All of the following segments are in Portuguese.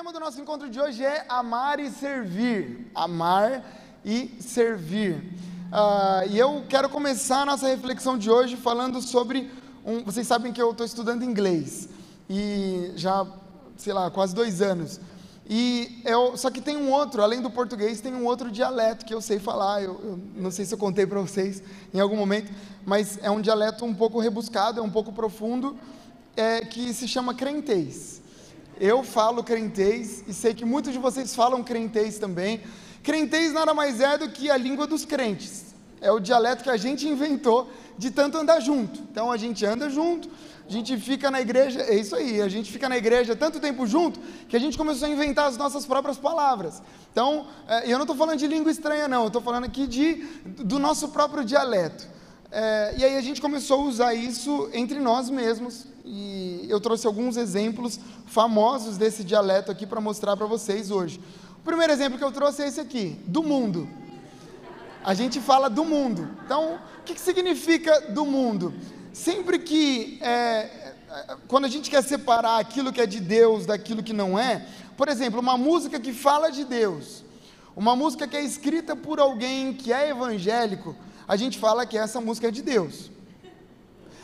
tema do nosso encontro de hoje é amar e servir. Amar e servir. Ah, e eu quero começar a nossa reflexão de hoje falando sobre um. Vocês sabem que eu estou estudando inglês e já, sei lá, quase dois anos. E eu, só que tem um outro, além do português, tem um outro dialeto que eu sei falar. Eu, eu não sei se eu contei para vocês em algum momento, mas é um dialeto um pouco rebuscado, é um pouco profundo, é, que se chama crentez. Eu falo crentez e sei que muitos de vocês falam crentez também. Crentez nada mais é do que a língua dos crentes. É o dialeto que a gente inventou de tanto andar junto. Então a gente anda junto, a gente fica na igreja, é isso aí, a gente fica na igreja tanto tempo junto que a gente começou a inventar as nossas próprias palavras. Então, é, eu não estou falando de língua estranha, não, eu estou falando aqui de, do nosso próprio dialeto. É, e aí a gente começou a usar isso entre nós mesmos, e eu trouxe alguns exemplos famosos desse dialeto aqui para mostrar para vocês hoje. O primeiro exemplo que eu trouxe é esse aqui, do mundo. A gente fala do mundo. Então, o que, que significa do mundo? Sempre que, é, quando a gente quer separar aquilo que é de Deus daquilo que não é, por exemplo, uma música que fala de Deus, uma música que é escrita por alguém que é evangélico, a gente fala que essa música é de Deus.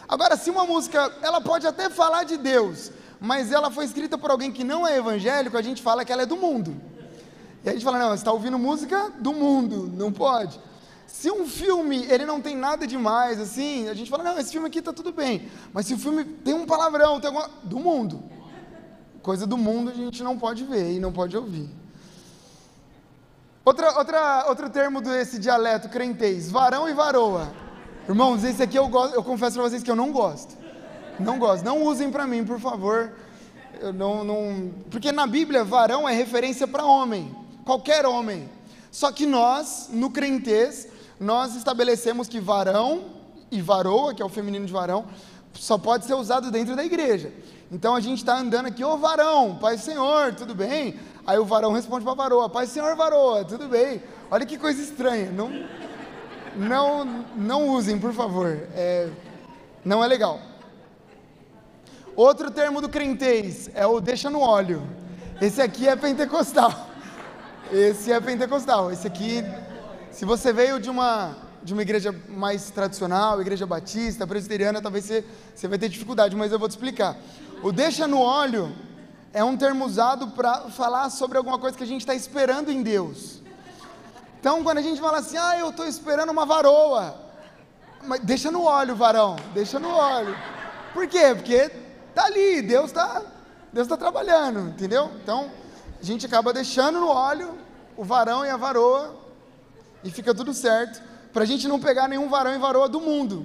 Agora, se uma música, ela pode até falar de Deus, mas ela foi escrita por alguém que não é evangélico, a gente fala que ela é do mundo. E a gente fala, não, você está ouvindo música do mundo, não pode. Se um filme, ele não tem nada demais, assim, a gente fala, não, esse filme aqui está tudo bem. Mas se o filme tem um palavrão, tem alguma... do mundo. Coisa do mundo a gente não pode ver e não pode ouvir. Outra, outra, outro termo desse dialeto crentez, varão e varoa. Irmãos, esse aqui eu, gosto, eu confesso para vocês que eu não gosto. Não gosto. Não usem para mim, por favor. Eu não, não... Porque na Bíblia, varão é referência para homem. Qualquer homem. Só que nós, no crentez, nós estabelecemos que varão e varoa, que é o feminino de varão, só pode ser usado dentro da igreja. Então a gente está andando aqui, ô varão, Pai Senhor, tudo bem? Aí o varão responde para a varoa: Pai, senhor varoa, tudo bem. Olha que coisa estranha. Não, não, não usem, por favor. É, não é legal. Outro termo do crentez é o deixa no óleo. Esse aqui é pentecostal. Esse é pentecostal. Esse aqui, se você veio de uma de uma igreja mais tradicional, igreja batista, presbiteriana, talvez você, você vai ter dificuldade, mas eu vou te explicar. O deixa no óleo é um termo usado para falar sobre alguma coisa que a gente está esperando em Deus. Então, quando a gente fala assim, ah, eu estou esperando uma varoa, mas deixa no óleo, varão, deixa no óleo. Por quê? Porque tá ali, Deus está Deus tá trabalhando, entendeu? Então, a gente acaba deixando no óleo o varão e a varoa e fica tudo certo, para a gente não pegar nenhum varão e varoa do mundo,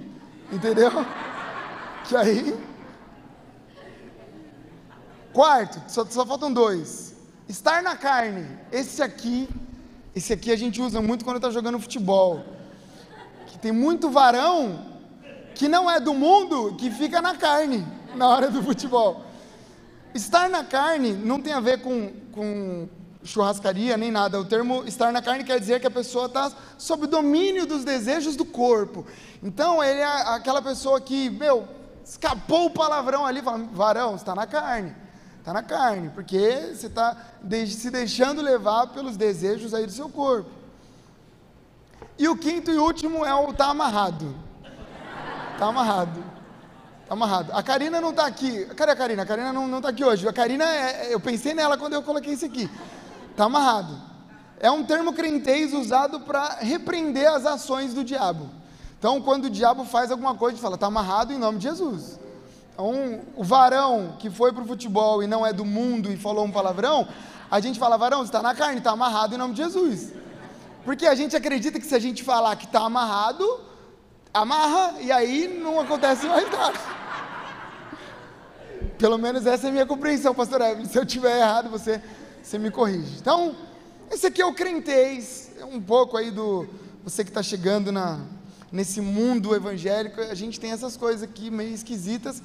entendeu? Que aí Quarto, só, só faltam dois. Estar na carne. Esse aqui, esse aqui a gente usa muito quando está jogando futebol. Que tem muito varão que não é do mundo que fica na carne na hora do futebol. Estar na carne não tem a ver com, com churrascaria nem nada. O termo estar na carne quer dizer que a pessoa está sob domínio dos desejos do corpo. Então ele é aquela pessoa que, meu, escapou o palavrão ali, fala, varão, está na carne. Está na carne, porque você está se deixando levar pelos desejos aí do seu corpo. E o quinto e último é o está amarrado. Está amarrado. Está amarrado. A Karina não está aqui. Cadê a Karina? A Karina não está aqui hoje. A Karina, é, é, eu pensei nela quando eu coloquei isso aqui. Está amarrado. É um termo crentez usado para repreender as ações do diabo. Então, quando o diabo faz alguma coisa, gente fala, está amarrado em nome de Jesus. Então, o varão que foi para o futebol e não é do mundo e falou um palavrão, a gente fala, varão, você está na carne, está amarrado em nome de Jesus. Porque a gente acredita que se a gente falar que está amarrado, amarra e aí não acontece mais nada. Pelo menos essa é a minha compreensão, pastor Evelyn. Se eu estiver errado, você, você me corrige. Então, esse aqui é o crentez, é um pouco aí do você que está chegando na, nesse mundo evangélico, a gente tem essas coisas aqui meio esquisitas.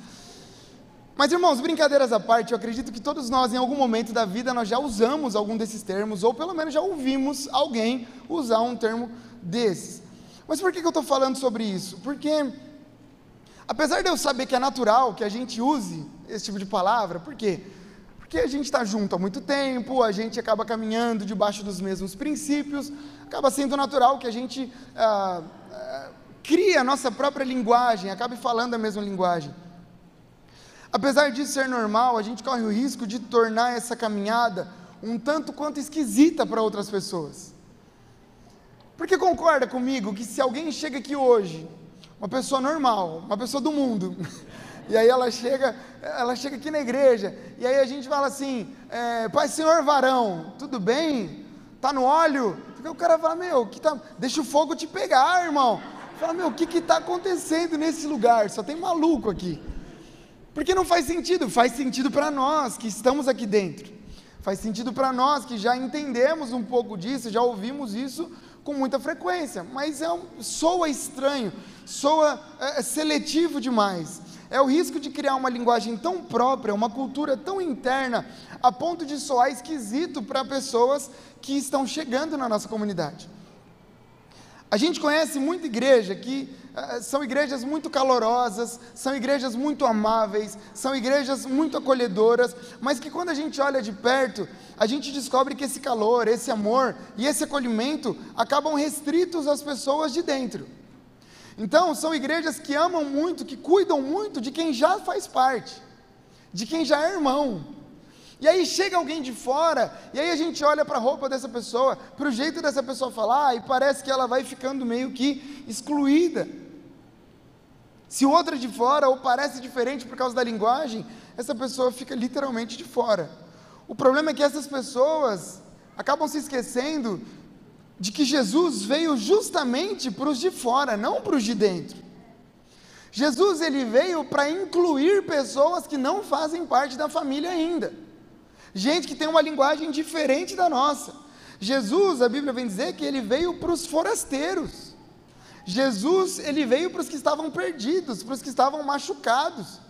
Mas irmãos, brincadeiras à parte, eu acredito que todos nós em algum momento da vida nós já usamos algum desses termos, ou pelo menos já ouvimos alguém usar um termo desses. Mas por que, eu estou falando sobre isso? Porque, apesar de eu saber que é natural que a gente use esse tipo de palavra, por quê? Porque a gente está junto há muito tempo, a gente acaba caminhando debaixo dos mesmos princípios, acaba sendo natural que a gente ah, ah, crie a nossa própria linguagem, acabe falando a mesma linguagem. Apesar disso ser normal, a gente corre o risco de tornar essa caminhada um tanto quanto esquisita para outras pessoas. Porque concorda comigo que se alguém chega aqui hoje, uma pessoa normal, uma pessoa do mundo, e aí ela chega, ela chega aqui na igreja, e aí a gente fala assim, é, Pai Senhor Varão, tudo bem? Tá no óleo? Porque o cara fala, meu, que tá, deixa o fogo te pegar, irmão. Fala, meu, o que está acontecendo nesse lugar? Só tem maluco aqui. Porque não faz sentido, faz sentido para nós que estamos aqui dentro. Faz sentido para nós que já entendemos um pouco disso, já ouvimos isso com muita frequência, mas é um, soa estranho, soa é, é, seletivo demais. É o risco de criar uma linguagem tão própria, uma cultura tão interna, a ponto de soar esquisito para pessoas que estão chegando na nossa comunidade. A gente conhece muita igreja que uh, são igrejas muito calorosas, são igrejas muito amáveis, são igrejas muito acolhedoras, mas que quando a gente olha de perto, a gente descobre que esse calor, esse amor e esse acolhimento acabam restritos às pessoas de dentro. Então, são igrejas que amam muito, que cuidam muito de quem já faz parte, de quem já é irmão, e aí chega alguém de fora, e aí a gente olha para a roupa dessa pessoa, para o jeito dessa pessoa falar, e parece que ela vai ficando meio que excluída. Se o outro é de fora ou parece diferente por causa da linguagem, essa pessoa fica literalmente de fora. O problema é que essas pessoas acabam se esquecendo de que Jesus veio justamente para os de fora, não para os de dentro. Jesus ele veio para incluir pessoas que não fazem parte da família ainda gente que tem uma linguagem diferente da nossa. Jesus, a Bíblia vem dizer que ele veio para os forasteiros. Jesus, ele veio para os que estavam perdidos, para os que estavam machucados,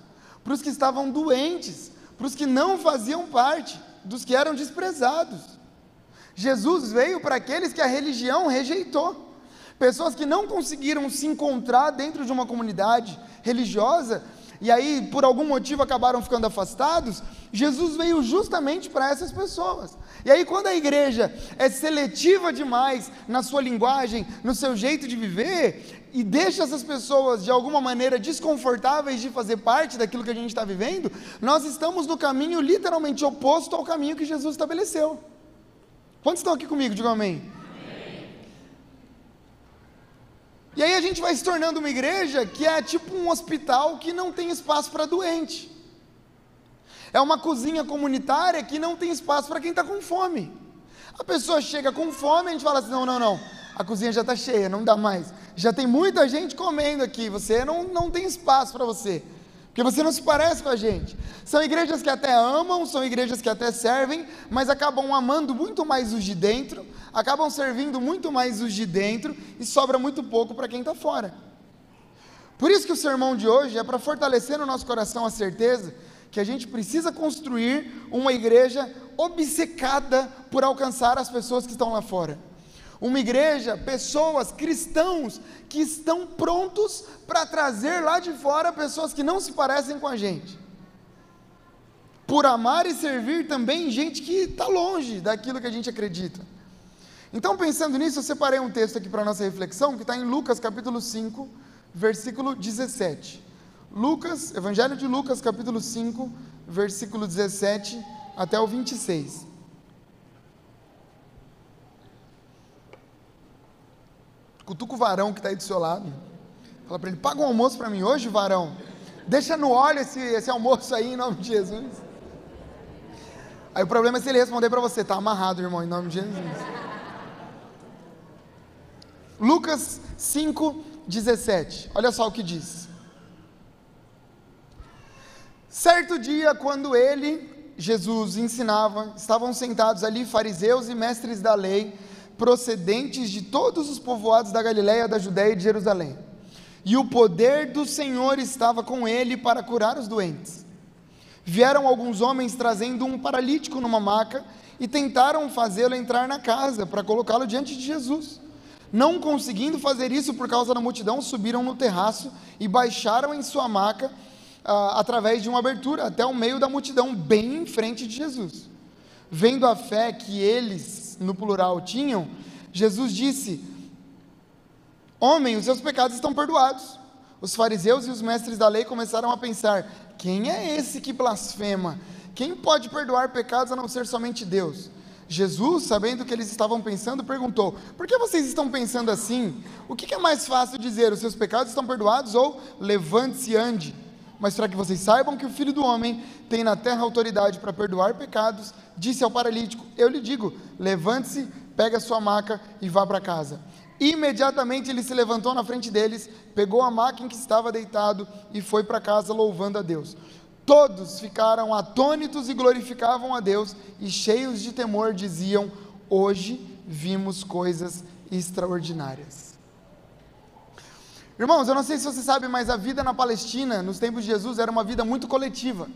para os que estavam doentes, para os que não faziam parte, dos que eram desprezados. Jesus veio para aqueles que a religião rejeitou. Pessoas que não conseguiram se encontrar dentro de uma comunidade religiosa e aí por algum motivo acabaram ficando afastados, Jesus veio justamente para essas pessoas. E aí quando a igreja é seletiva demais na sua linguagem, no seu jeito de viver, e deixa essas pessoas de alguma maneira desconfortáveis de fazer parte daquilo que a gente está vivendo, nós estamos no caminho literalmente oposto ao caminho que Jesus estabeleceu. Quantos estão aqui comigo? Digam amém. E aí a gente vai se tornando uma igreja que é tipo um hospital que não tem espaço para doente. É uma cozinha comunitária que não tem espaço para quem está com fome. A pessoa chega com fome, a gente fala assim: não, não, não, a cozinha já está cheia, não dá mais. Já tem muita gente comendo aqui, você não, não tem espaço para você porque você não se parece com a gente. São igrejas que até amam, são igrejas que até servem, mas acabam amando muito mais os de dentro, acabam servindo muito mais os de dentro e sobra muito pouco para quem está fora. Por isso que o sermão de hoje é para fortalecer no nosso coração a certeza que a gente precisa construir uma igreja obcecada por alcançar as pessoas que estão lá fora. Uma igreja, pessoas, cristãos que estão prontos para trazer lá de fora pessoas que não se parecem com a gente. Por amar e servir também gente que está longe daquilo que a gente acredita. Então, pensando nisso, eu separei um texto aqui para nossa reflexão, que está em Lucas capítulo 5, versículo 17. Lucas, Evangelho de Lucas, capítulo 5, versículo 17 até o 26. Cutuca o varão que está aí do seu lado. Fala para ele: paga um almoço para mim hoje, varão. Deixa no óleo esse, esse almoço aí em nome de Jesus. Aí o problema é se ele responder para você: está amarrado, irmão, em nome de Jesus. Lucas 5, 17. Olha só o que diz. Certo dia, quando ele, Jesus, ensinava, estavam sentados ali fariseus e mestres da lei procedentes de todos os povoados da Galiléia, da Judéia e de Jerusalém. E o poder do Senhor estava com ele para curar os doentes. Vieram alguns homens trazendo um paralítico numa maca e tentaram fazê-lo entrar na casa para colocá-lo diante de Jesus. Não conseguindo fazer isso por causa da multidão, subiram no terraço e baixaram em sua maca ah, através de uma abertura até o meio da multidão, bem em frente de Jesus. Vendo a fé que eles, no plural, tinham, Jesus disse: Homem, os seus pecados estão perdoados. Os fariseus e os mestres da lei começaram a pensar: quem é esse que blasfema? Quem pode perdoar pecados a não ser somente Deus? Jesus, sabendo o que eles estavam pensando, perguntou: Por que vocês estão pensando assim? O que é mais fácil dizer? Os seus pecados estão perdoados ou levante-se e ande? Mas para que vocês saibam que o filho do homem tem na terra autoridade para perdoar pecados, disse ao paralítico: Eu lhe digo, levante-se, pegue a sua maca e vá para casa. Imediatamente ele se levantou na frente deles, pegou a maca em que estava deitado e foi para casa louvando a Deus. Todos ficaram atônitos e glorificavam a Deus, e cheios de temor diziam: Hoje vimos coisas extraordinárias. Irmãos, eu não sei se você sabe, mas a vida na Palestina, nos tempos de Jesus, era uma vida muito coletiva.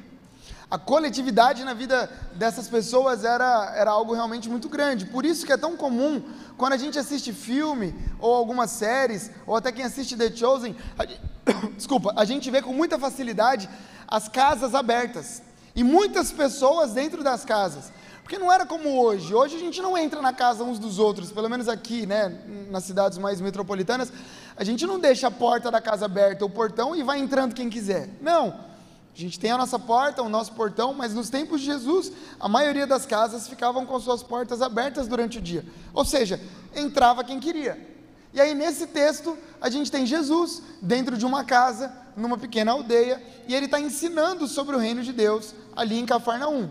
A coletividade na vida dessas pessoas era, era algo realmente muito grande. Por isso que é tão comum, quando a gente assiste filme, ou algumas séries, ou até quem assiste The Chosen, a, desculpa, a gente vê com muita facilidade as casas abertas. E muitas pessoas dentro das casas. Porque não era como hoje. Hoje a gente não entra na casa uns dos outros, pelo menos aqui, né, nas cidades mais metropolitanas, a gente não deixa a porta da casa aberta, o portão e vai entrando quem quiser. Não. A gente tem a nossa porta, o nosso portão, mas nos tempos de Jesus, a maioria das casas ficavam com suas portas abertas durante o dia. Ou seja, entrava quem queria. E aí, nesse texto, a gente tem Jesus dentro de uma casa, numa pequena aldeia, e ele está ensinando sobre o reino de Deus ali em Cafarnaum.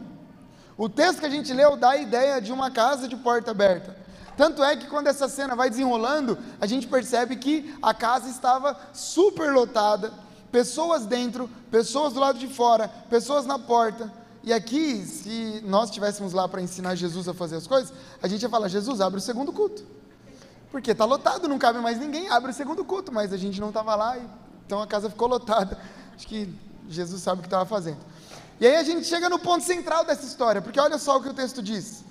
O texto que a gente leu dá a ideia de uma casa de porta aberta. Tanto é que quando essa cena vai desenrolando, a gente percebe que a casa estava super lotada, pessoas dentro, pessoas do lado de fora, pessoas na porta. E aqui, se nós estivéssemos lá para ensinar Jesus a fazer as coisas, a gente ia falar: Jesus, abre o segundo culto. Porque está lotado, não cabe mais ninguém, abre o segundo culto, mas a gente não estava lá, então a casa ficou lotada. Acho que Jesus sabe o que estava fazendo. E aí a gente chega no ponto central dessa história, porque olha só o que o texto diz.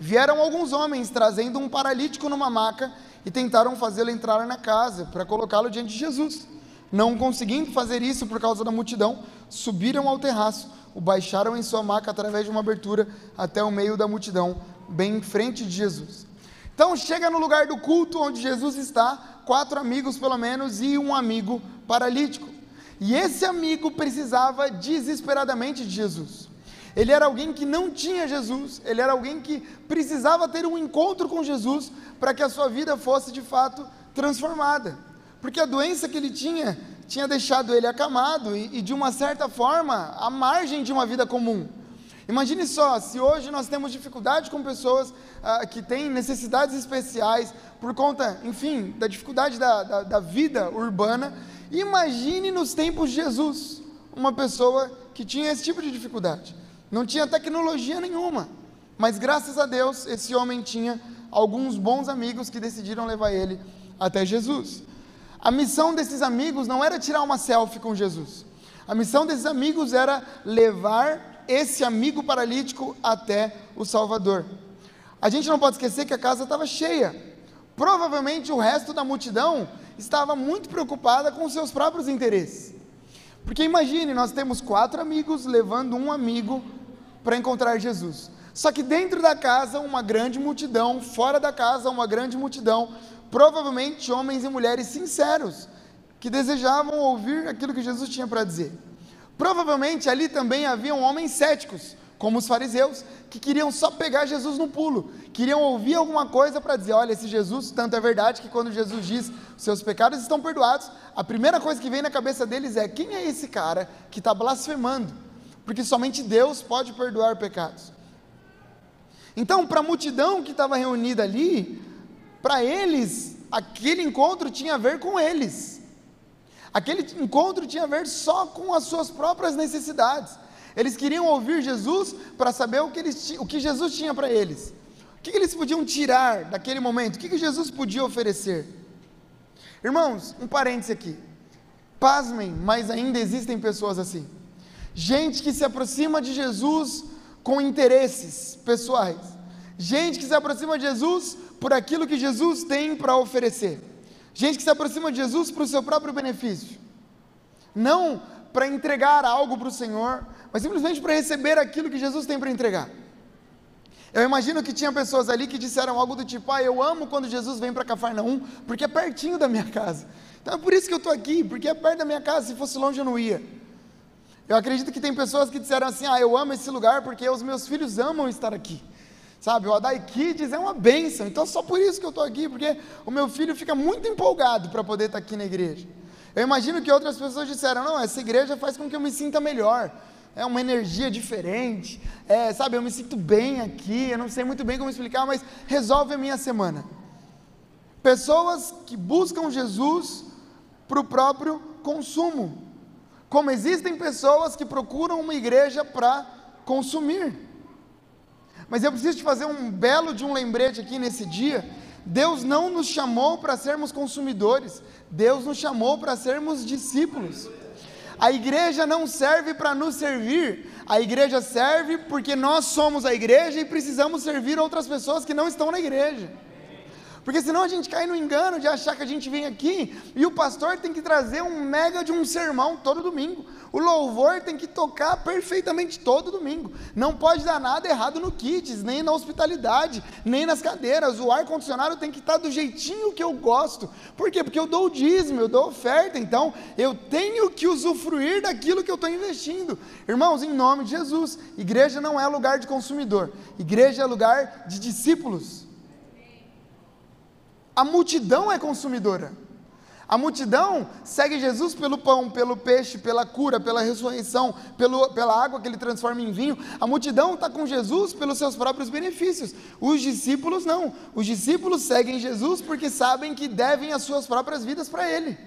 Vieram alguns homens trazendo um paralítico numa maca e tentaram fazê-lo entrar na casa para colocá-lo diante de Jesus. Não conseguindo fazer isso por causa da multidão, subiram ao terraço, o baixaram em sua maca através de uma abertura até o meio da multidão, bem em frente de Jesus. Então chega no lugar do culto onde Jesus está, quatro amigos pelo menos e um amigo paralítico. E esse amigo precisava desesperadamente de Jesus. Ele era alguém que não tinha Jesus, ele era alguém que precisava ter um encontro com Jesus para que a sua vida fosse de fato transformada porque a doença que ele tinha tinha deixado ele acamado e, e, de uma certa forma, à margem de uma vida comum. Imagine só, se hoje nós temos dificuldade com pessoas ah, que têm necessidades especiais por conta, enfim, da dificuldade da, da, da vida urbana, imagine nos tempos de Jesus, uma pessoa que tinha esse tipo de dificuldade. Não tinha tecnologia nenhuma, mas graças a Deus esse homem tinha alguns bons amigos que decidiram levar ele até Jesus. A missão desses amigos não era tirar uma selfie com Jesus. A missão desses amigos era levar esse amigo paralítico até o Salvador. A gente não pode esquecer que a casa estava cheia. Provavelmente o resto da multidão estava muito preocupada com seus próprios interesses. Porque imagine, nós temos quatro amigos levando um amigo para encontrar Jesus. Só que dentro da casa, uma grande multidão, fora da casa, uma grande multidão, provavelmente homens e mulheres sinceros, que desejavam ouvir aquilo que Jesus tinha para dizer. Provavelmente ali também haviam homens céticos, como os fariseus, que queriam só pegar Jesus no pulo, queriam ouvir alguma coisa para dizer: olha, esse Jesus, tanto é verdade que quando Jesus diz seus pecados estão perdoados, a primeira coisa que vem na cabeça deles é: quem é esse cara que está blasfemando? Porque somente Deus pode perdoar pecados. Então, para a multidão que estava reunida ali, para eles, aquele encontro tinha a ver com eles. Aquele encontro tinha a ver só com as suas próprias necessidades. Eles queriam ouvir Jesus para saber o que, eles, o que Jesus tinha para eles. O que, eles podiam tirar daquele momento? O que, que Jesus podia oferecer? Irmãos, um parêntese aqui. Pasmem, mas ainda existem pessoas assim. Gente que se aproxima de Jesus com interesses pessoais. Gente que se aproxima de Jesus por aquilo que Jesus tem para oferecer. Gente que se aproxima de Jesus para o seu próprio benefício. Não para entregar algo para o Senhor, mas simplesmente para receber aquilo que Jesus tem para entregar. Eu imagino que tinha pessoas ali que disseram algo do tipo: Ah, eu amo quando Jesus vem para Cafarnaum, porque é pertinho da minha casa. Então é por isso que eu estou aqui, porque é perto da minha casa, se fosse longe eu não ia. Eu acredito que tem pessoas que disseram assim: Ah, eu amo esse lugar porque os meus filhos amam estar aqui. Sabe, o Adai Kids é uma bênção, então só por isso que eu estou aqui, porque o meu filho fica muito empolgado para poder estar aqui na igreja. Eu imagino que outras pessoas disseram: Não, essa igreja faz com que eu me sinta melhor é uma energia diferente, é, sabe, eu me sinto bem aqui, eu não sei muito bem como explicar, mas resolve a minha semana. Pessoas que buscam Jesus para o próprio consumo, como existem pessoas que procuram uma igreja para consumir. Mas eu preciso te fazer um belo de um lembrete aqui nesse dia. Deus não nos chamou para sermos consumidores, Deus nos chamou para sermos discípulos. A igreja não serve para nos servir, a igreja serve porque nós somos a igreja e precisamos servir outras pessoas que não estão na igreja. Porque senão a gente cai no engano de achar que a gente vem aqui e o pastor tem que trazer um mega de um sermão todo domingo. O louvor tem que tocar perfeitamente todo domingo. Não pode dar nada errado no kits, nem na hospitalidade, nem nas cadeiras. O ar condicionado tem que estar do jeitinho que eu gosto. Por quê? Porque eu dou o dízimo, eu dou oferta, então eu tenho que usufruir daquilo que eu estou investindo. Irmãos, em nome de Jesus, igreja não é lugar de consumidor, igreja é lugar de discípulos. A multidão é consumidora. A multidão segue Jesus pelo pão, pelo peixe, pela cura, pela ressurreição, pelo, pela água que ele transforma em vinho. A multidão está com Jesus pelos seus próprios benefícios. Os discípulos não. Os discípulos seguem Jesus porque sabem que devem as suas próprias vidas para Ele.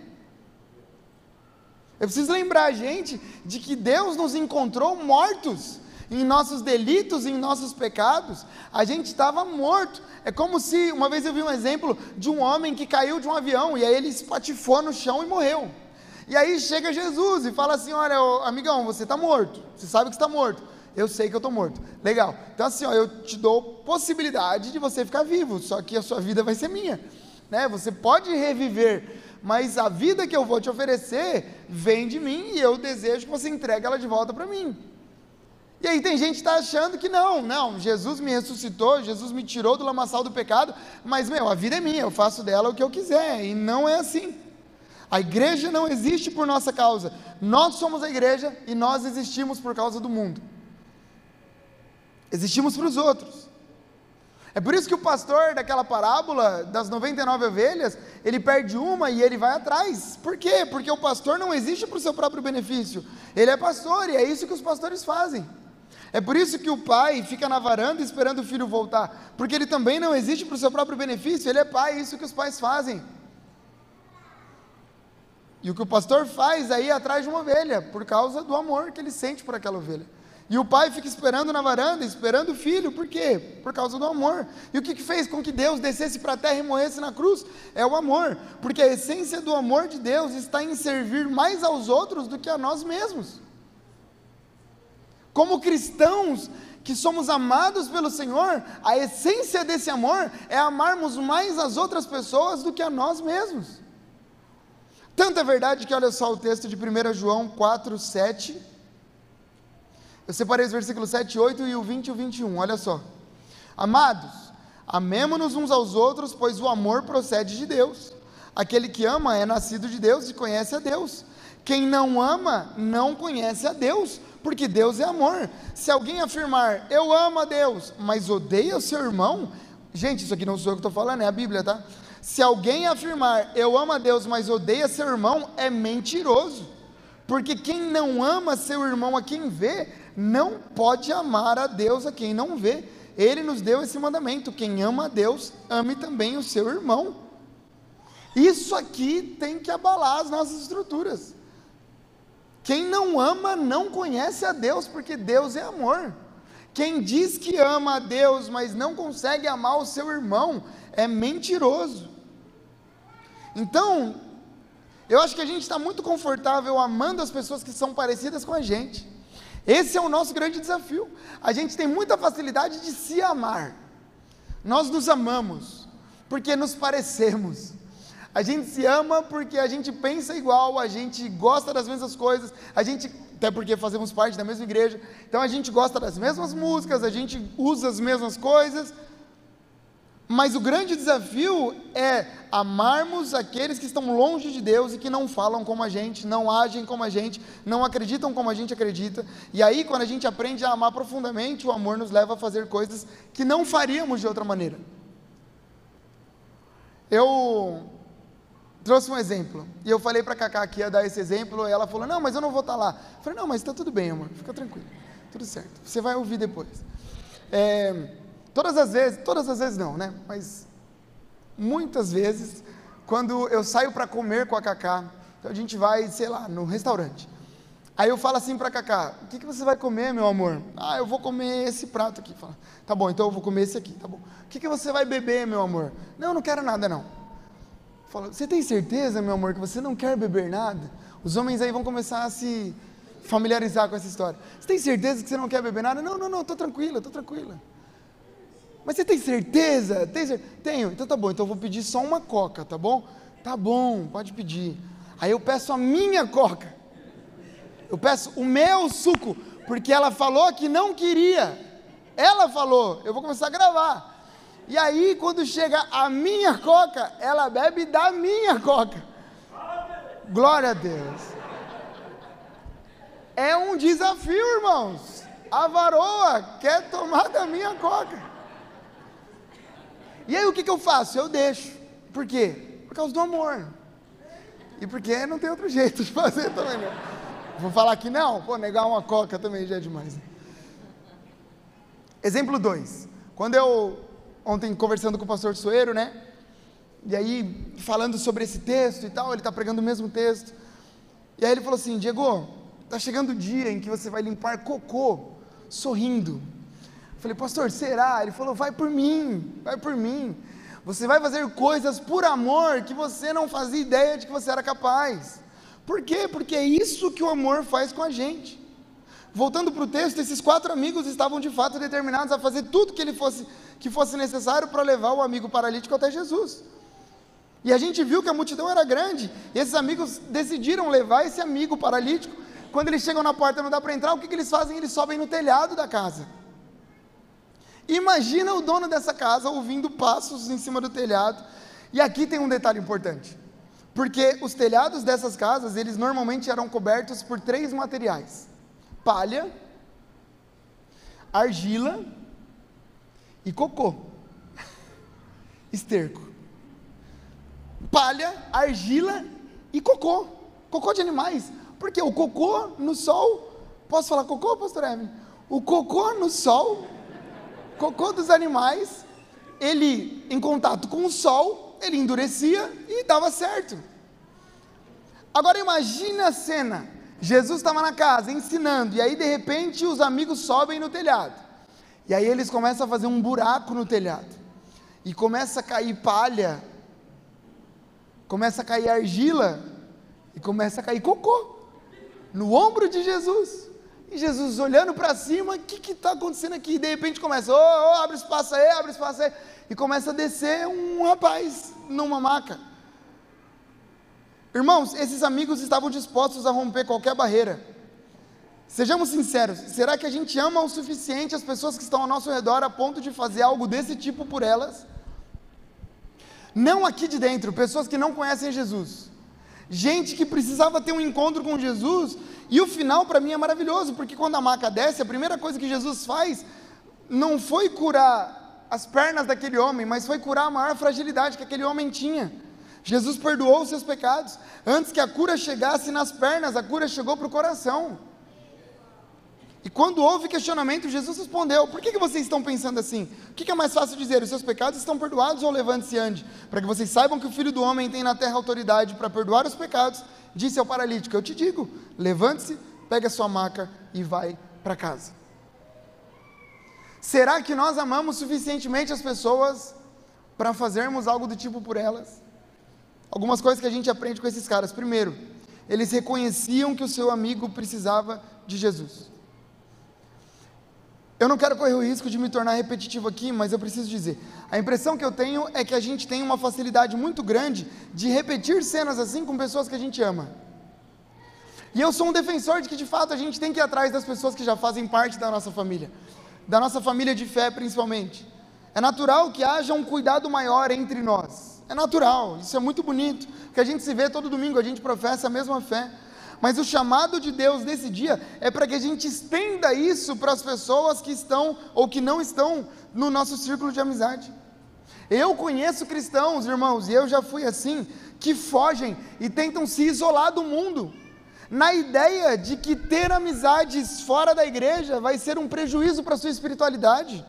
Eu preciso lembrar a gente de que Deus nos encontrou mortos em nossos delitos, em nossos pecados, a gente estava morto. É como se, uma vez eu vi um exemplo de um homem que caiu de um avião e aí ele espatifou no chão e morreu. E aí chega Jesus e fala assim: Olha, amigão, você está morto. Você sabe que está morto. Eu sei que eu estou morto. Legal. Então, assim, ó, eu te dou possibilidade de você ficar vivo, só que a sua vida vai ser minha. Né? Você pode reviver, mas a vida que eu vou te oferecer vem de mim e eu desejo que você entregue ela de volta para mim. E aí tem gente que está achando que não, não, Jesus me ressuscitou, Jesus me tirou do lamaçal do pecado, mas meu, a vida é minha, eu faço dela o que eu quiser, e não é assim. A igreja não existe por nossa causa, nós somos a igreja e nós existimos por causa do mundo. Existimos para os outros. É por isso que o pastor daquela parábola das 99 ovelhas, ele perde uma e ele vai atrás. Por quê? Porque o pastor não existe para o seu próprio benefício. Ele é pastor e é isso que os pastores fazem. É por isso que o pai fica na varanda esperando o filho voltar, porque ele também não existe para o seu próprio benefício, ele é pai, é isso que os pais fazem. E o que o pastor faz é ir atrás de uma ovelha, por causa do amor que ele sente por aquela ovelha. E o pai fica esperando na varanda, esperando o filho, por quê? Por causa do amor. E o que, que fez com que Deus descesse para a terra e morresse na cruz? É o amor, porque a essência do amor de Deus está em servir mais aos outros do que a nós mesmos. Como cristãos que somos amados pelo Senhor, a essência desse amor é amarmos mais as outras pessoas do que a nós mesmos. Tanta é verdade que olha só o texto de 1 João 4, 7. Eu separei os versículos 7 8 e o 20 e o 21, olha só. Amados, amemo-nos uns aos outros, pois o amor procede de Deus. Aquele que ama é nascido de Deus e conhece a Deus. Quem não ama não conhece a Deus, porque Deus é amor. Se alguém afirmar, eu amo a Deus, mas odeia seu irmão, gente, isso aqui não sou eu que estou falando, é a Bíblia, tá? Se alguém afirmar, eu amo a Deus, mas odeia seu irmão, é mentiroso. Porque quem não ama seu irmão a quem vê, não pode amar a Deus a quem não vê. Ele nos deu esse mandamento: quem ama a Deus, ame também o seu irmão. Isso aqui tem que abalar as nossas estruturas. Quem não ama não conhece a Deus, porque Deus é amor. Quem diz que ama a Deus, mas não consegue amar o seu irmão, é mentiroso. Então, eu acho que a gente está muito confortável amando as pessoas que são parecidas com a gente. Esse é o nosso grande desafio. A gente tem muita facilidade de se amar. Nós nos amamos, porque nos parecemos. A gente se ama porque a gente pensa igual, a gente gosta das mesmas coisas, a gente, até porque fazemos parte da mesma igreja, então a gente gosta das mesmas músicas, a gente usa as mesmas coisas. Mas o grande desafio é amarmos aqueles que estão longe de Deus e que não falam como a gente, não agem como a gente, não acreditam como a gente acredita. E aí, quando a gente aprende a amar profundamente, o amor nos leva a fazer coisas que não faríamos de outra maneira. Eu trouxe um exemplo. E eu falei para a Cacá que ia dar esse exemplo, e ela falou: Não, mas eu não vou estar tá lá. Eu falei: Não, mas está tudo bem, amor, fica tranquilo, tudo certo. Você vai ouvir depois. É, todas as vezes, todas as vezes não, né? Mas muitas vezes, quando eu saio para comer com a Cacá, então a gente vai, sei lá, no restaurante. Aí eu falo assim para a Cacá: O que, que você vai comer, meu amor? Ah, eu vou comer esse prato aqui. Fala, tá bom, então eu vou comer esse aqui, tá bom. O que, que você vai beber, meu amor? Não, não quero nada, não. Fala, você tem certeza, meu amor, que você não quer beber nada? Os homens aí vão começar a se familiarizar com essa história. Você tem certeza que você não quer beber nada? Não, não, não, estou tranquila, estou tranquila. Mas você tem certeza? Tem cer Tenho. Então tá bom, então eu vou pedir só uma coca, tá bom? Tá bom, pode pedir. Aí eu peço a minha coca. Eu peço o meu suco, porque ela falou que não queria. Ela falou, eu vou começar a gravar. E aí, quando chega a minha coca, ela bebe da minha coca. Glória a Deus. É um desafio, irmãos. A varoa quer tomar da minha coca. E aí o que, que eu faço? Eu deixo. Por quê? Por causa do amor. E porque não tem outro jeito de fazer também, não. Vou falar que não? Pô, negar uma coca também já é demais. Exemplo 2. Quando eu ontem conversando com o pastor Soeiro, né? E aí, falando sobre esse texto e tal, ele está pregando o mesmo texto. E aí ele falou assim: Diego, está chegando o dia em que você vai limpar cocô sorrindo. Eu falei, pastor, será? Ele falou: vai por mim, vai por mim. Você vai fazer coisas por amor que você não fazia ideia de que você era capaz. Por quê? Porque é isso que o amor faz com a gente. Voltando para o texto, esses quatro amigos estavam de fato determinados a fazer tudo que ele fosse que fosse necessário para levar o amigo paralítico até Jesus. E a gente viu que a multidão era grande, e esses amigos decidiram levar esse amigo paralítico. Quando eles chegam na porta não dá para entrar, o que, que eles fazem? Eles sobem no telhado da casa. Imagina o dono dessa casa ouvindo passos em cima do telhado. E aqui tem um detalhe importante. Porque os telhados dessas casas, eles normalmente eram cobertos por três materiais: palha, argila e cocô. Esterco. Palha, argila e cocô. Cocô de animais. Porque o cocô no sol. Posso falar cocô, pastor Evelyn? O cocô no sol, cocô dos animais, ele em contato com o sol, ele endurecia e dava certo. Agora imagine a cena. Jesus estava na casa ensinando, e aí de repente os amigos sobem no telhado. E aí eles começam a fazer um buraco no telhado. E começa a cair palha, começa a cair argila, e começa a cair cocô no ombro de Jesus. E Jesus olhando para cima, o que está acontecendo aqui? E de repente começa, oh, oh, abre espaço aí, abre espaço aí. E começa a descer um rapaz numa maca. Irmãos, esses amigos estavam dispostos a romper qualquer barreira Sejamos sinceros, será que a gente ama o suficiente as pessoas que estão ao nosso redor a ponto de fazer algo desse tipo por elas? Não aqui de dentro, pessoas que não conhecem Jesus. Gente que precisava ter um encontro com Jesus, e o final para mim é maravilhoso, porque quando a maca desce, a primeira coisa que Jesus faz não foi curar as pernas daquele homem, mas foi curar a maior fragilidade que aquele homem tinha. Jesus perdoou os seus pecados. Antes que a cura chegasse nas pernas, a cura chegou para o coração. E quando houve questionamento, Jesus respondeu: Por que, que vocês estão pensando assim? O que, que é mais fácil dizer? Os seus pecados estão perdoados ou levante-se e ande? Para que vocês saibam que o filho do homem tem na terra autoridade para perdoar os pecados, disse ao paralítico: Eu te digo, levante-se, pegue a sua maca e vai para casa. Será que nós amamos suficientemente as pessoas para fazermos algo do tipo por elas? Algumas coisas que a gente aprende com esses caras. Primeiro, eles reconheciam que o seu amigo precisava de Jesus. Eu não quero correr o risco de me tornar repetitivo aqui, mas eu preciso dizer. A impressão que eu tenho é que a gente tem uma facilidade muito grande de repetir cenas assim com pessoas que a gente ama. E eu sou um defensor de que de fato a gente tem que ir atrás das pessoas que já fazem parte da nossa família, da nossa família de fé principalmente. É natural que haja um cuidado maior entre nós. É natural, isso é muito bonito, porque a gente se vê todo domingo, a gente professa a mesma fé. Mas o chamado de Deus nesse dia é para que a gente estenda isso para as pessoas que estão ou que não estão no nosso círculo de amizade. Eu conheço cristãos, irmãos, e eu já fui assim, que fogem e tentam se isolar do mundo, na ideia de que ter amizades fora da igreja vai ser um prejuízo para a sua espiritualidade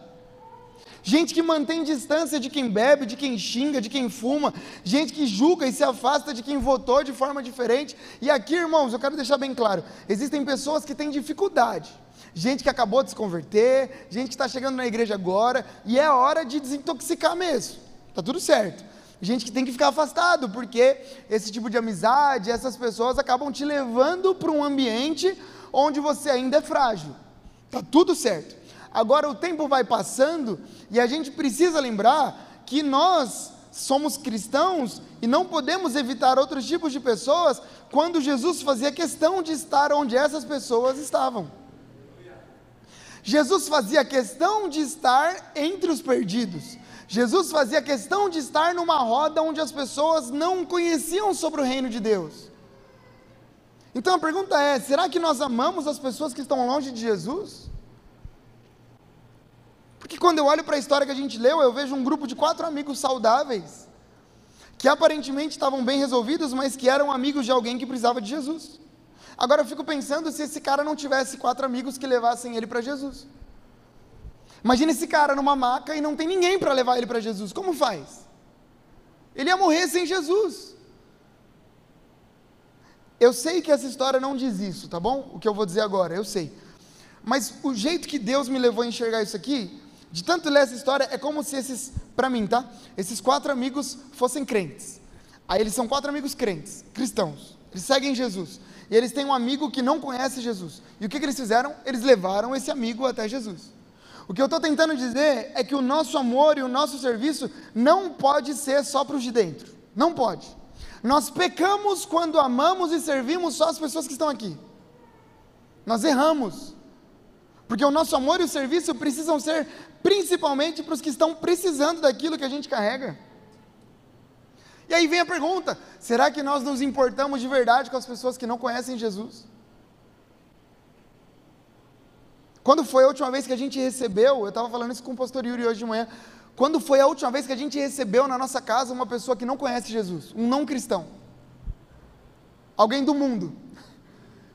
gente que mantém distância de quem bebe, de quem xinga, de quem fuma, gente que julga e se afasta de quem votou de forma diferente. E aqui, irmãos, eu quero deixar bem claro: existem pessoas que têm dificuldade. Gente que acabou de se converter, gente que está chegando na igreja agora, e é hora de desintoxicar mesmo. Tá tudo certo. Gente que tem que ficar afastado, porque esse tipo de amizade, essas pessoas acabam te levando para um ambiente onde você ainda é frágil. Tá tudo certo. Agora o tempo vai passando e a gente precisa lembrar que nós somos cristãos e não podemos evitar outros tipos de pessoas quando Jesus fazia questão de estar onde essas pessoas estavam. Jesus fazia questão de estar entre os perdidos. Jesus fazia questão de estar numa roda onde as pessoas não conheciam sobre o reino de Deus. Então a pergunta é: será que nós amamos as pessoas que estão longe de Jesus? Porque quando eu olho para a história que a gente leu, eu vejo um grupo de quatro amigos saudáveis, que aparentemente estavam bem resolvidos, mas que eram amigos de alguém que precisava de Jesus. Agora eu fico pensando se esse cara não tivesse quatro amigos que levassem ele para Jesus. Imagina esse cara numa maca e não tem ninguém para levar ele para Jesus. Como faz? Ele ia morrer sem Jesus. Eu sei que essa história não diz isso, tá bom? O que eu vou dizer agora, eu sei. Mas o jeito que Deus me levou a enxergar isso aqui de tanto ler essa história, é como se esses, para mim, tá? Esses quatro amigos fossem crentes. Aí eles são quatro amigos crentes, cristãos. Eles seguem Jesus. E eles têm um amigo que não conhece Jesus. E o que, que eles fizeram? Eles levaram esse amigo até Jesus. O que eu estou tentando dizer é que o nosso amor e o nosso serviço não pode ser só para os de dentro. Não pode. Nós pecamos quando amamos e servimos só as pessoas que estão aqui. Nós erramos. Porque o nosso amor e o serviço precisam ser principalmente para os que estão precisando daquilo que a gente carrega. E aí vem a pergunta: será que nós nos importamos de verdade com as pessoas que não conhecem Jesus? Quando foi a última vez que a gente recebeu, eu estava falando isso com o pastor Yuri hoje de manhã, quando foi a última vez que a gente recebeu na nossa casa uma pessoa que não conhece Jesus, um não cristão? Alguém do mundo.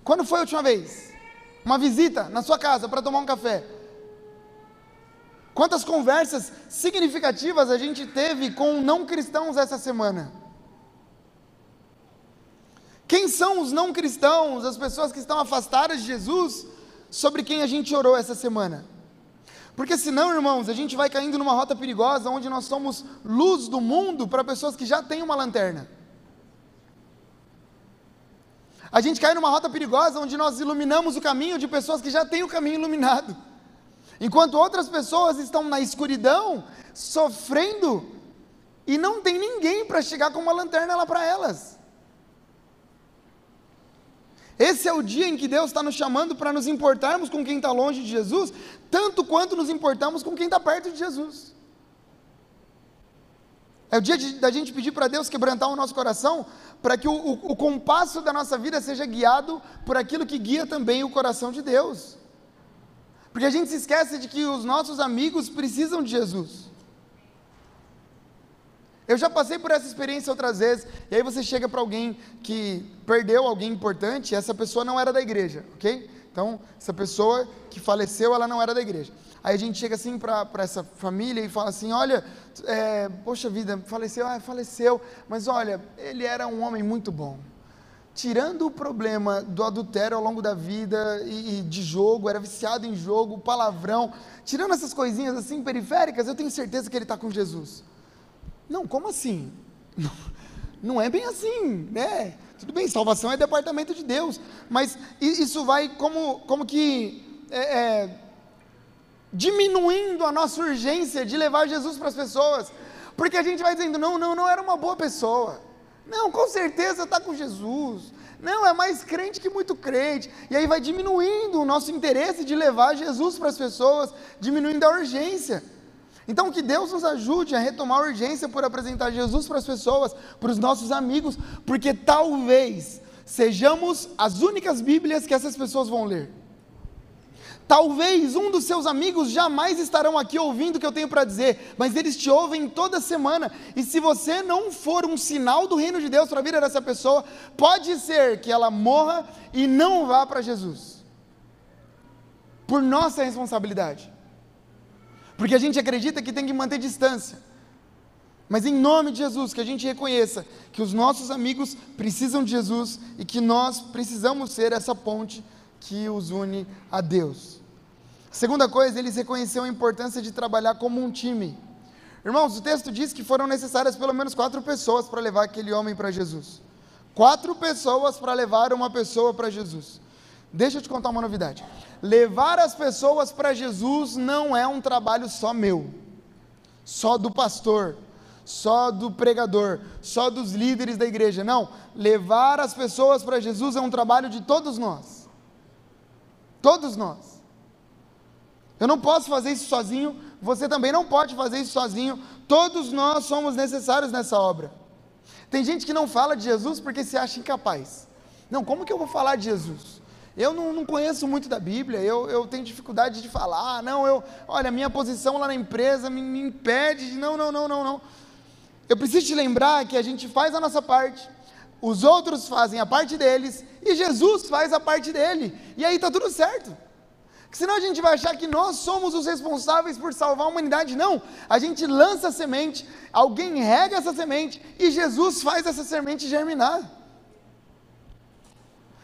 Quando foi a última vez? Uma visita na sua casa para tomar um café. Quantas conversas significativas a gente teve com não cristãos essa semana? Quem são os não cristãos, as pessoas que estão afastadas de Jesus, sobre quem a gente orou essa semana? Porque senão, irmãos, a gente vai caindo numa rota perigosa onde nós somos luz do mundo para pessoas que já têm uma lanterna. A gente cai numa rota perigosa onde nós iluminamos o caminho de pessoas que já têm o caminho iluminado. Enquanto outras pessoas estão na escuridão, sofrendo, e não tem ninguém para chegar com uma lanterna lá para elas. Esse é o dia em que Deus está nos chamando para nos importarmos com quem está longe de Jesus, tanto quanto nos importamos com quem está perto de Jesus. É o dia de, da gente pedir para Deus quebrantar o nosso coração, para que o, o, o compasso da nossa vida seja guiado por aquilo que guia também o coração de Deus. Porque a gente se esquece de que os nossos amigos precisam de Jesus. Eu já passei por essa experiência outras vezes, e aí você chega para alguém que perdeu alguém importante, e essa pessoa não era da igreja, ok? Então, essa pessoa que faleceu, ela não era da igreja. Aí a gente chega assim para essa família e fala assim: olha, é, poxa vida, faleceu, ah, faleceu, mas olha, ele era um homem muito bom tirando o problema do adultério ao longo da vida e, e, de jogo, era viciado em jogo, palavrão, tirando essas coisinhas assim periféricas, eu tenho certeza que ele está com Jesus. Não, como assim? Não, é bem assim, né? Tudo bem, salvação é departamento de Deus, mas isso vai como, como que é, é, diminuindo a nossa urgência de levar Jesus para as pessoas, porque a gente vai dizendo: não, não, não era uma boa pessoa. Não, com certeza está com Jesus. Não, é mais crente que muito crente. E aí vai diminuindo o nosso interesse de levar Jesus para as pessoas, diminuindo a urgência. Então, que Deus nos ajude a retomar a urgência por apresentar Jesus para as pessoas, para os nossos amigos, porque talvez sejamos as únicas Bíblias que essas pessoas vão ler. Talvez um dos seus amigos jamais estarão aqui ouvindo o que eu tenho para dizer, mas eles te ouvem toda semana. E se você não for um sinal do reino de Deus para a vida dessa pessoa, pode ser que ela morra e não vá para Jesus. Por nossa responsabilidade. Porque a gente acredita que tem que manter distância. Mas em nome de Jesus, que a gente reconheça que os nossos amigos precisam de Jesus e que nós precisamos ser essa ponte que os une a Deus. Segunda coisa, eles reconheceram a importância de trabalhar como um time. Irmãos, o texto diz que foram necessárias pelo menos quatro pessoas para levar aquele homem para Jesus. Quatro pessoas para levar uma pessoa para Jesus. Deixa eu te contar uma novidade. Levar as pessoas para Jesus não é um trabalho só meu, só do pastor, só do pregador, só dos líderes da igreja. Não. Levar as pessoas para Jesus é um trabalho de todos nós. Todos nós. Eu não posso fazer isso sozinho, você também não pode fazer isso sozinho. Todos nós somos necessários nessa obra. Tem gente que não fala de Jesus porque se acha incapaz. Não, como que eu vou falar de Jesus? Eu não, não conheço muito da Bíblia, eu, eu, tenho dificuldade de falar. Não, eu, olha, minha posição lá na empresa me, me impede de. Não, não, não, não, não. Eu preciso te lembrar que a gente faz a nossa parte, os outros fazem a parte deles e Jesus faz a parte dele. E aí está tudo certo. Senão a gente vai achar que nós somos os responsáveis por salvar a humanidade. Não, a gente lança a semente, alguém rega essa semente e Jesus faz essa semente germinar.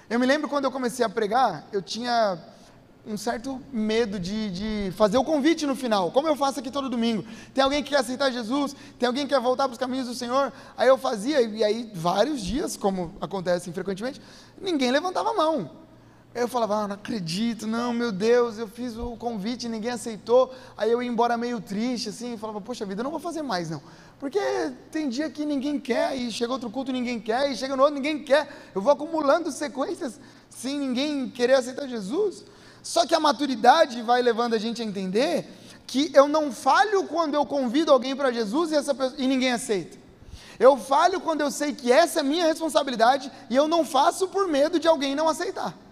Eu me lembro quando eu comecei a pregar, eu tinha um certo medo de, de, fazer o convite no final, como eu faço aqui todo domingo. Tem alguém que quer aceitar Jesus, tem alguém que quer voltar para os caminhos do Senhor. Aí eu fazia, e aí vários dias, como acontece frequentemente, ninguém levantava a mão. Eu falava, ah, não acredito, não, meu Deus, eu fiz o convite ninguém aceitou. Aí eu ia embora meio triste, assim, falava, poxa vida, eu não vou fazer mais, não. Porque tem dia que ninguém quer, e chega outro culto ninguém quer, e chega no outro ninguém quer. Eu vou acumulando sequências sem ninguém querer aceitar Jesus. Só que a maturidade vai levando a gente a entender que eu não falho quando eu convido alguém para Jesus e, essa pessoa, e ninguém aceita. Eu falho quando eu sei que essa é minha responsabilidade e eu não faço por medo de alguém não aceitar.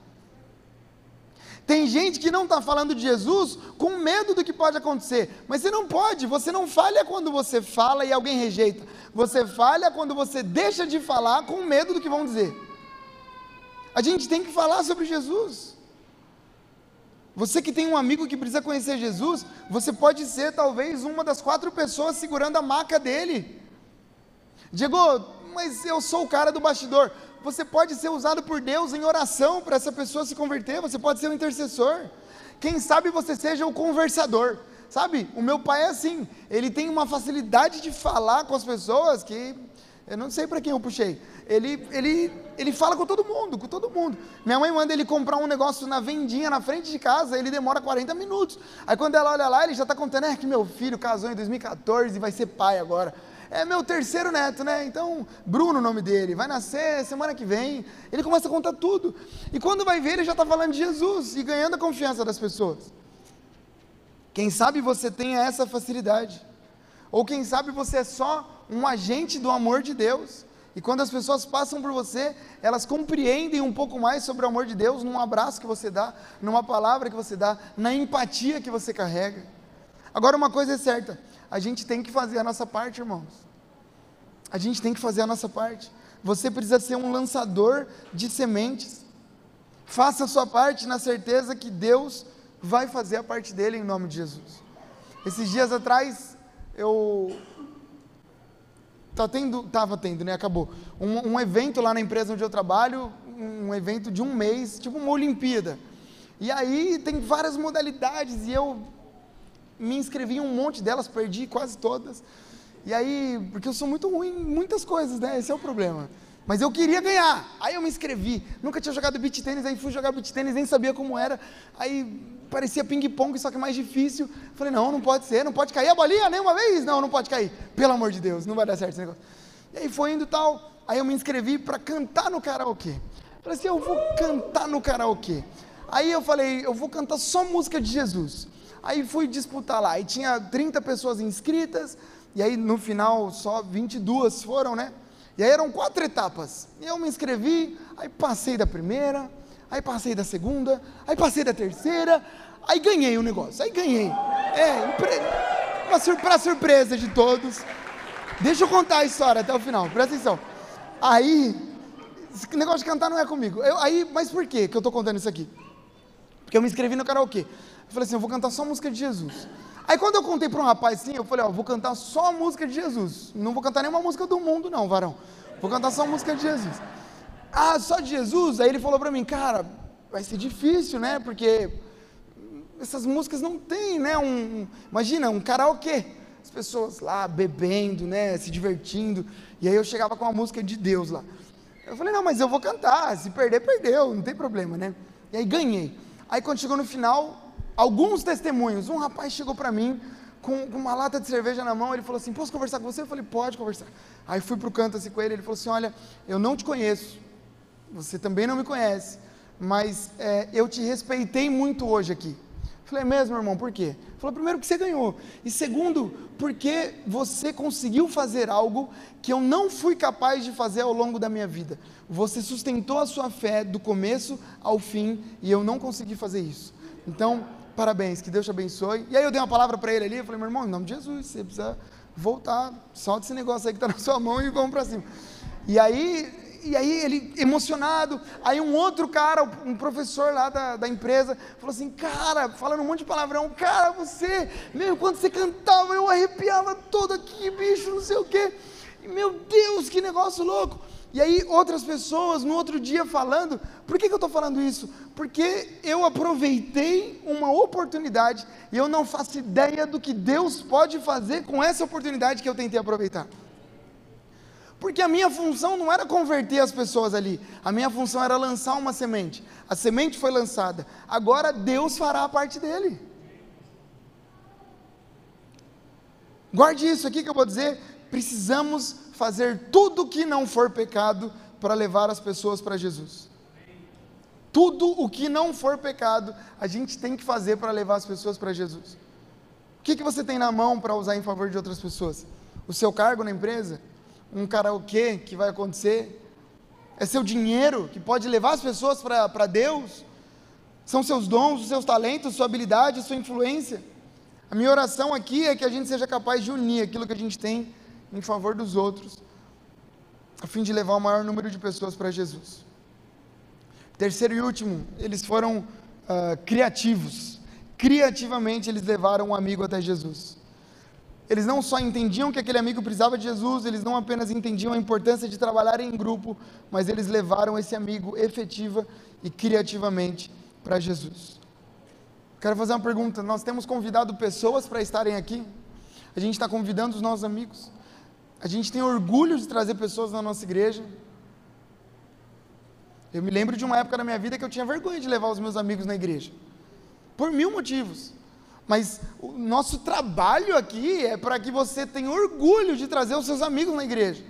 Tem gente que não está falando de Jesus com medo do que pode acontecer, mas você não pode, você não falha quando você fala e alguém rejeita, você falha quando você deixa de falar com medo do que vão dizer. A gente tem que falar sobre Jesus. Você que tem um amigo que precisa conhecer Jesus, você pode ser talvez uma das quatro pessoas segurando a maca dele. Diego, mas eu sou o cara do bastidor você pode ser usado por Deus em oração para essa pessoa se converter, você pode ser um intercessor. Quem sabe você seja o conversador. Sabe, o meu pai é assim, ele tem uma facilidade de falar com as pessoas que eu não sei para quem eu puxei. Ele, ele, ele fala com todo mundo, com todo mundo. Minha mãe manda ele comprar um negócio na vendinha na frente de casa, ele demora 40 minutos. Aí quando ela olha lá, ele já está contando, é que meu filho casou em 2014 e vai ser pai agora é meu terceiro neto, né? Então, Bruno o nome dele, vai nascer semana que vem. Ele começa a contar tudo. E quando vai ver, ele já está falando de Jesus e ganhando a confiança das pessoas. Quem sabe você tenha essa facilidade. Ou quem sabe você é só um agente do amor de Deus. E quando as pessoas passam por você, elas compreendem um pouco mais sobre o amor de Deus num abraço que você dá, numa palavra que você dá, na empatia que você carrega. Agora, uma coisa é certa: a gente tem que fazer a nossa parte, irmãos. A gente tem que fazer a nossa parte. Você precisa ser um lançador de sementes. Faça a sua parte na certeza que Deus vai fazer a parte dele em nome de Jesus. Esses dias atrás, eu tá tendo, tava tendo, né? Acabou. Um, um, evento lá na empresa onde eu trabalho, um evento de um mês, tipo uma Olimpíada. E aí tem várias modalidades e eu me inscrevi em um monte delas, perdi quase todas. E aí, porque eu sou muito ruim em muitas coisas, né? Esse é o problema. Mas eu queria ganhar. Aí eu me inscrevi. Nunca tinha jogado beat tênis, aí fui jogar beat tênis, nem sabia como era. Aí parecia ping-pong, só que mais difícil. Falei, não, não pode ser, não pode cair a bolinha nenhuma vez. Não, não pode cair. Pelo amor de Deus, não vai dar certo esse negócio. E aí foi indo tal. Aí eu me inscrevi para cantar no karaokê. Falei assim, eu vou cantar no karaokê. Aí eu falei, eu vou cantar só música de Jesus. Aí fui disputar lá. E tinha 30 pessoas inscritas. E aí no final só 22 foram, né? E aí eram quatro etapas. E eu me inscrevi, aí passei da primeira, aí passei da segunda, aí passei da terceira, aí ganhei o negócio, aí ganhei. É, uma sur surpresa de todos. Deixa eu contar a história até o final, presta atenção. Aí, esse negócio de cantar não é comigo. Eu, aí, mas por quê que eu estou contando isso aqui? Porque eu me inscrevi no karaokê. Eu falei assim, eu vou cantar só música de Jesus. Aí quando eu contei para um rapaz assim, eu falei, ó, vou cantar só música de Jesus. Não vou cantar nenhuma música do mundo não, varão. Vou cantar só música de Jesus. Ah, só de Jesus? Aí ele falou para mim, cara, vai ser difícil, né? Porque essas músicas não tem, né? Um, imagina, um karaokê. As pessoas lá bebendo, né? Se divertindo. E aí eu chegava com a música de Deus lá. Eu falei, não, mas eu vou cantar. Se perder, perdeu. Não tem problema, né? E aí ganhei. Aí quando chegou no final, alguns testemunhos. Um rapaz chegou para mim com, uma lata de cerveja na mão, ele falou assim: Posso conversar com você? Eu falei: Pode conversar. Aí fui para o canto assim com ele, ele falou assim: Olha, eu não te conheço, você também não me conhece, mas é, eu te respeitei muito hoje aqui. Eu falei: é Mesmo, irmão, por quê? Ele falou: Primeiro, que você ganhou, e segundo, porque você conseguiu fazer algo que eu não fui capaz de fazer ao longo da minha vida. Você sustentou a sua fé do começo ao fim, e eu não consegui fazer isso. Então, parabéns, que Deus te abençoe. E aí eu dei uma palavra para ele ali, eu falei, meu irmão, em nome de Jesus, você precisa voltar, solta esse negócio aí que está na sua mão e vamos para cima. E aí, e aí ele emocionado, aí um outro cara, um professor lá da, da empresa, falou assim, cara, falando um monte de palavrão, cara, você, meu, quando você cantava, eu arrepiava todo aqui, bicho, não sei o quê. Meu Deus, que negócio louco. E aí outras pessoas no outro dia falando, por que, que eu estou falando isso? Porque eu aproveitei uma oportunidade e eu não faço ideia do que Deus pode fazer com essa oportunidade que eu tentei aproveitar. Porque a minha função não era converter as pessoas ali, a minha função era lançar uma semente. A semente foi lançada, agora Deus fará a parte dele. Guarde isso aqui que eu vou dizer, precisamos fazer tudo que não for pecado para levar as pessoas para Jesus. Tudo o que não for pecado, a gente tem que fazer para levar as pessoas para Jesus. O que, que você tem na mão para usar em favor de outras pessoas? O seu cargo na empresa? Um karaokê que vai acontecer? É seu dinheiro que pode levar as pessoas para Deus? São seus dons, os seus talentos, sua habilidade, sua influência? A minha oração aqui é que a gente seja capaz de unir aquilo que a gente tem em favor dos outros, a fim de levar o maior número de pessoas para Jesus. Terceiro e último, eles foram uh, criativos. Criativamente, eles levaram um amigo até Jesus. Eles não só entendiam que aquele amigo precisava de Jesus, eles não apenas entendiam a importância de trabalhar em grupo, mas eles levaram esse amigo efetiva e criativamente para Jesus. Quero fazer uma pergunta: nós temos convidado pessoas para estarem aqui? A gente está convidando os nossos amigos? A gente tem orgulho de trazer pessoas na nossa igreja. Eu me lembro de uma época da minha vida que eu tinha vergonha de levar os meus amigos na igreja. Por mil motivos. Mas o nosso trabalho aqui é para que você tenha orgulho de trazer os seus amigos na igreja.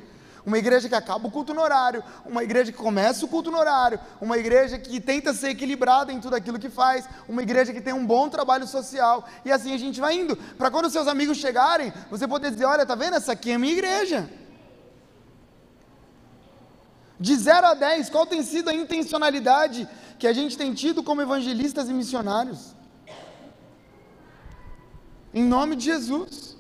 Uma igreja que acaba o culto no horário, uma igreja que começa o culto no horário, uma igreja que tenta ser equilibrada em tudo aquilo que faz, uma igreja que tem um bom trabalho social, e assim a gente vai indo, para quando seus amigos chegarem, você poder dizer: olha, tá vendo? Essa aqui é a minha igreja. De 0 a 10, qual tem sido a intencionalidade que a gente tem tido como evangelistas e missionários? Em nome de Jesus.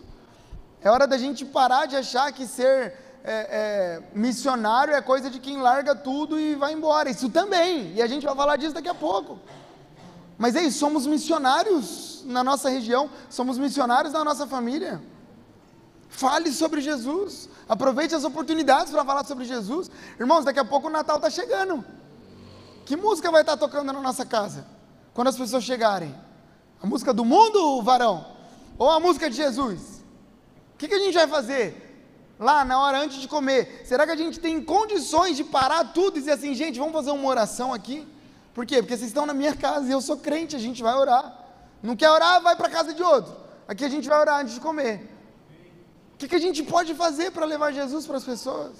É hora da gente parar de achar que ser é, é, missionário é coisa de quem larga tudo e vai embora. Isso também, e a gente vai falar disso daqui a pouco. Mas é isso, somos missionários na nossa região, somos missionários na nossa família. Fale sobre Jesus, aproveite as oportunidades para falar sobre Jesus. Irmãos, daqui a pouco o Natal está chegando. Que música vai estar tá tocando na nossa casa? Quando as pessoas chegarem? A música do mundo, varão? Ou a música de Jesus? O que, que a gente vai fazer? Lá na hora antes de comer, será que a gente tem condições de parar tudo e dizer assim, gente, vamos fazer uma oração aqui? Por quê? Porque vocês estão na minha casa e eu sou crente, a gente vai orar. Não quer orar, vai para casa de outro. Aqui a gente vai orar antes de comer. O que, que a gente pode fazer para levar Jesus para as pessoas?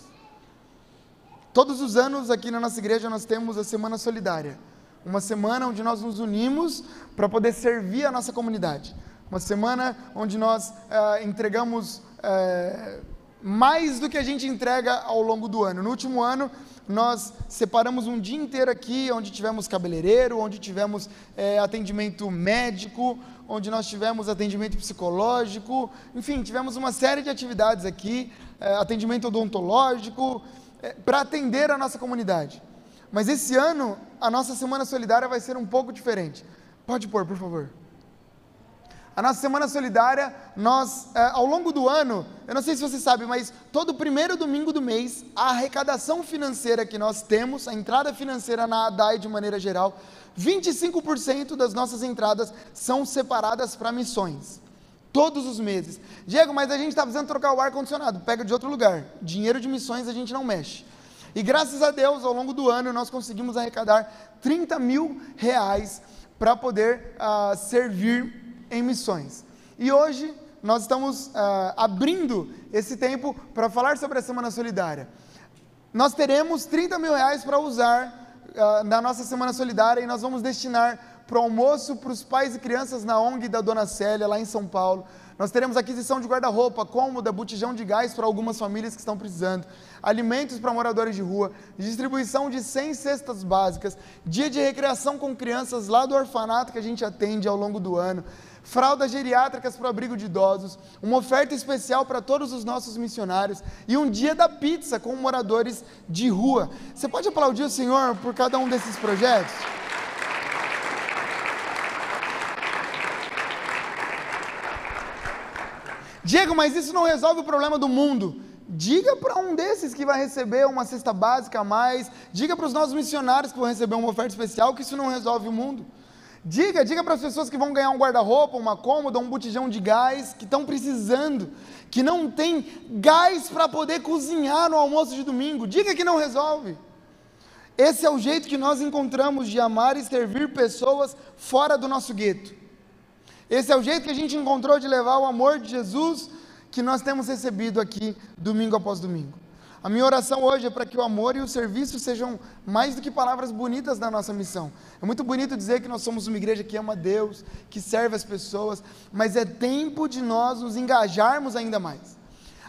Todos os anos aqui na nossa igreja nós temos a Semana Solidária. Uma semana onde nós nos unimos para poder servir a nossa comunidade. Uma semana onde nós é, entregamos é, mais do que a gente entrega ao longo do ano. No último ano, nós separamos um dia inteiro aqui, onde tivemos cabeleireiro, onde tivemos é, atendimento médico, onde nós tivemos atendimento psicológico, enfim, tivemos uma série de atividades aqui, é, atendimento odontológico, é, para atender a nossa comunidade. Mas esse ano, a nossa Semana Solidária vai ser um pouco diferente. Pode pôr, por favor. A nossa Semana Solidária, nós, é, ao longo do ano, eu não sei se você sabe, mas todo primeiro domingo do mês, a arrecadação financeira que nós temos, a entrada financeira na ADAI de maneira geral, 25% das nossas entradas são separadas para missões. Todos os meses. Diego, mas a gente está precisando trocar o ar-condicionado. Pega de outro lugar. Dinheiro de missões a gente não mexe. E graças a Deus, ao longo do ano, nós conseguimos arrecadar 30 mil reais para poder uh, servir em missões. E hoje nós estamos uh, abrindo esse tempo para falar sobre a Semana Solidária. Nós teremos 30 mil reais para usar uh, na nossa Semana Solidária e nós vamos destinar para o almoço para os pais e crianças na ONG da Dona Célia, lá em São Paulo. Nós teremos aquisição de guarda-roupa, cômoda, botijão de gás para algumas famílias que estão precisando, alimentos para moradores de rua, distribuição de 100 cestas básicas, dia de recreação com crianças lá do orfanato que a gente atende ao longo do ano fraldas geriátricas para o abrigo de idosos, uma oferta especial para todos os nossos missionários e um dia da pizza com moradores de rua. Você pode aplaudir o Senhor por cada um desses projetos? Diego, mas isso não resolve o problema do mundo. Diga para um desses que vai receber uma cesta básica a mais, diga para os nossos missionários que vão receber uma oferta especial que isso não resolve o mundo. Diga, diga para as pessoas que vão ganhar um guarda-roupa, uma cômoda, um botijão de gás, que estão precisando, que não tem gás para poder cozinhar no almoço de domingo. Diga que não resolve. Esse é o jeito que nós encontramos de amar e servir pessoas fora do nosso gueto. Esse é o jeito que a gente encontrou de levar o amor de Jesus que nós temos recebido aqui domingo após domingo. A minha oração hoje é para que o amor e o serviço sejam mais do que palavras bonitas na nossa missão. É muito bonito dizer que nós somos uma igreja que ama Deus, que serve as pessoas, mas é tempo de nós nos engajarmos ainda mais.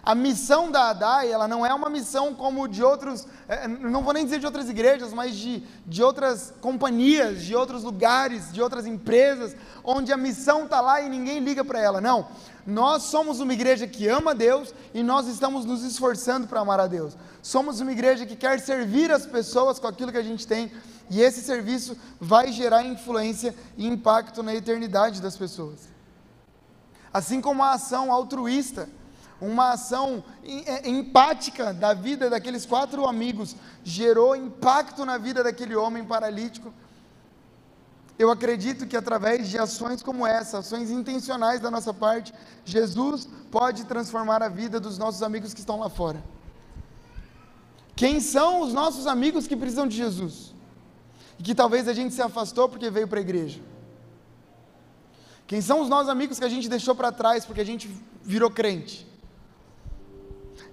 A missão da ADAI, ela não é uma missão como de outros, é, não vou nem dizer de outras igrejas, mas de, de outras companhias, de outros lugares, de outras empresas, onde a missão está lá e ninguém liga para ela. Não. Nós somos uma igreja que ama Deus e nós estamos nos esforçando para amar a Deus. Somos uma igreja que quer servir as pessoas com aquilo que a gente tem e esse serviço vai gerar influência e impacto na eternidade das pessoas. Assim como a ação altruísta uma ação é, empática da vida daqueles quatro amigos gerou impacto na vida daquele homem paralítico. Eu acredito que através de ações como essa, ações intencionais da nossa parte, Jesus pode transformar a vida dos nossos amigos que estão lá fora. Quem são os nossos amigos que precisam de Jesus? E que talvez a gente se afastou porque veio para a igreja? Quem são os nossos amigos que a gente deixou para trás porque a gente virou crente?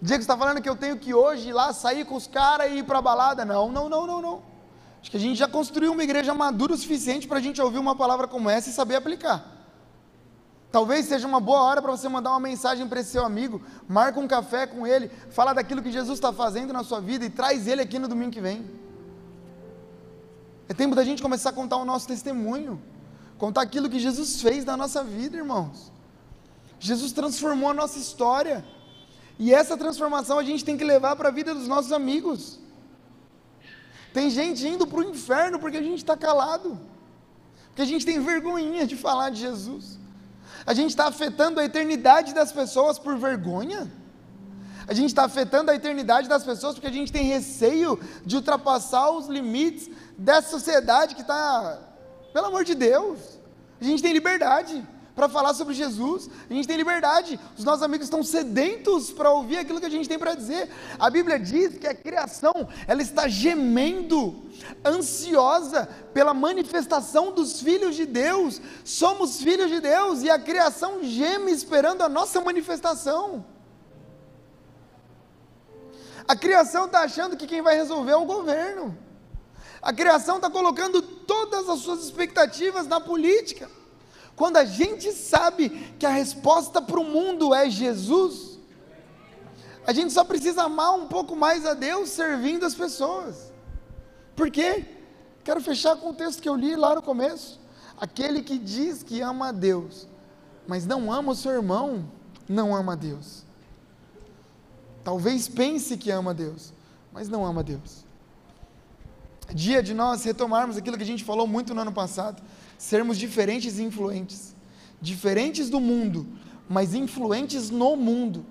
Diego está falando que eu tenho que hoje ir lá sair com os caras e ir para a balada. Não, não, não, não, não. Acho que a gente já construiu uma igreja madura o suficiente para a gente ouvir uma palavra como essa e saber aplicar. Talvez seja uma boa hora para você mandar uma mensagem para esse seu amigo, marca um café com ele, fala daquilo que Jesus está fazendo na sua vida e traz ele aqui no domingo que vem. É tempo da gente começar a contar o nosso testemunho, contar aquilo que Jesus fez na nossa vida, irmãos. Jesus transformou a nossa história. E essa transformação a gente tem que levar para a vida dos nossos amigos. Tem gente indo para o inferno porque a gente está calado, porque a gente tem vergonhinha de falar de Jesus. A gente está afetando a eternidade das pessoas por vergonha. A gente está afetando a eternidade das pessoas porque a gente tem receio de ultrapassar os limites dessa sociedade que está, pelo amor de Deus, a gente tem liberdade. Para falar sobre Jesus, a gente tem liberdade, os nossos amigos estão sedentos para ouvir aquilo que a gente tem para dizer. A Bíblia diz que a criação, ela está gemendo, ansiosa pela manifestação dos filhos de Deus. Somos filhos de Deus e a criação geme esperando a nossa manifestação. A criação está achando que quem vai resolver é o governo. A criação está colocando todas as suas expectativas na política. Quando a gente sabe que a resposta para o mundo é Jesus, a gente só precisa amar um pouco mais a Deus servindo as pessoas. Por quê? Quero fechar com o texto que eu li lá no começo. Aquele que diz que ama a Deus, mas não ama o seu irmão, não ama a Deus. Talvez pense que ama a Deus, mas não ama a Deus. Dia de nós retomarmos aquilo que a gente falou muito no ano passado sermos diferentes e influentes. Diferentes do mundo, mas influentes no mundo.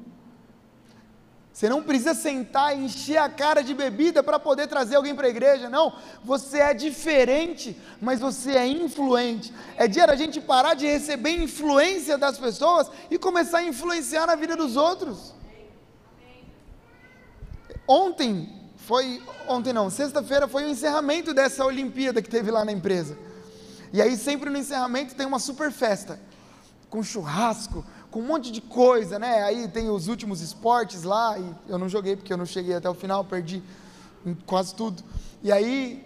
Você não precisa sentar e encher a cara de bebida para poder trazer alguém para a igreja, não. Você é diferente, mas você é influente. É dia da gente parar de receber influência das pessoas e começar a influenciar na vida dos outros. Ontem foi, ontem não, sexta-feira foi o encerramento dessa Olimpíada que teve lá na empresa. E aí sempre no encerramento tem uma super festa, com churrasco, com um monte de coisa, né? Aí tem os últimos esportes lá, e eu não joguei porque eu não cheguei até o final, perdi quase tudo. E aí,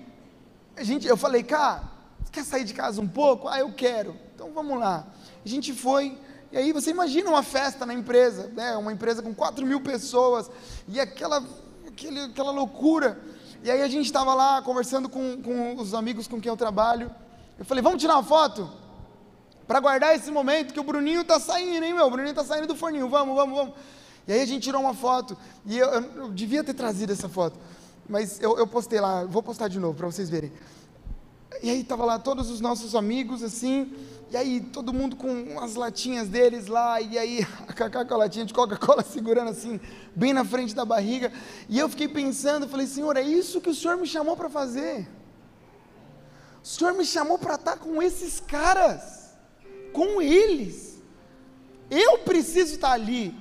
a gente, eu falei, cara, quer sair de casa um pouco? Ah, eu quero. Então vamos lá. A gente foi, e aí você imagina uma festa na empresa, né? Uma empresa com 4 mil pessoas, e aquela, aquele, aquela loucura. E aí a gente estava lá conversando com, com os amigos com quem eu trabalho, eu falei, vamos tirar uma foto? Para guardar esse momento que o Bruninho está saindo, hein, meu? O Bruninho está saindo do forninho, vamos, vamos, vamos. E aí a gente tirou uma foto, e eu, eu, eu devia ter trazido essa foto, mas eu, eu postei lá, vou postar de novo para vocês verem. E aí tava lá todos os nossos amigos, assim, e aí todo mundo com as latinhas deles lá, e aí a Cacá com a latinha de Coca-Cola segurando assim, bem na frente da barriga. E eu fiquei pensando, falei, Senhor, é isso que o Senhor me chamou para fazer. O Senhor me chamou para estar com esses caras, com eles. Eu preciso estar ali,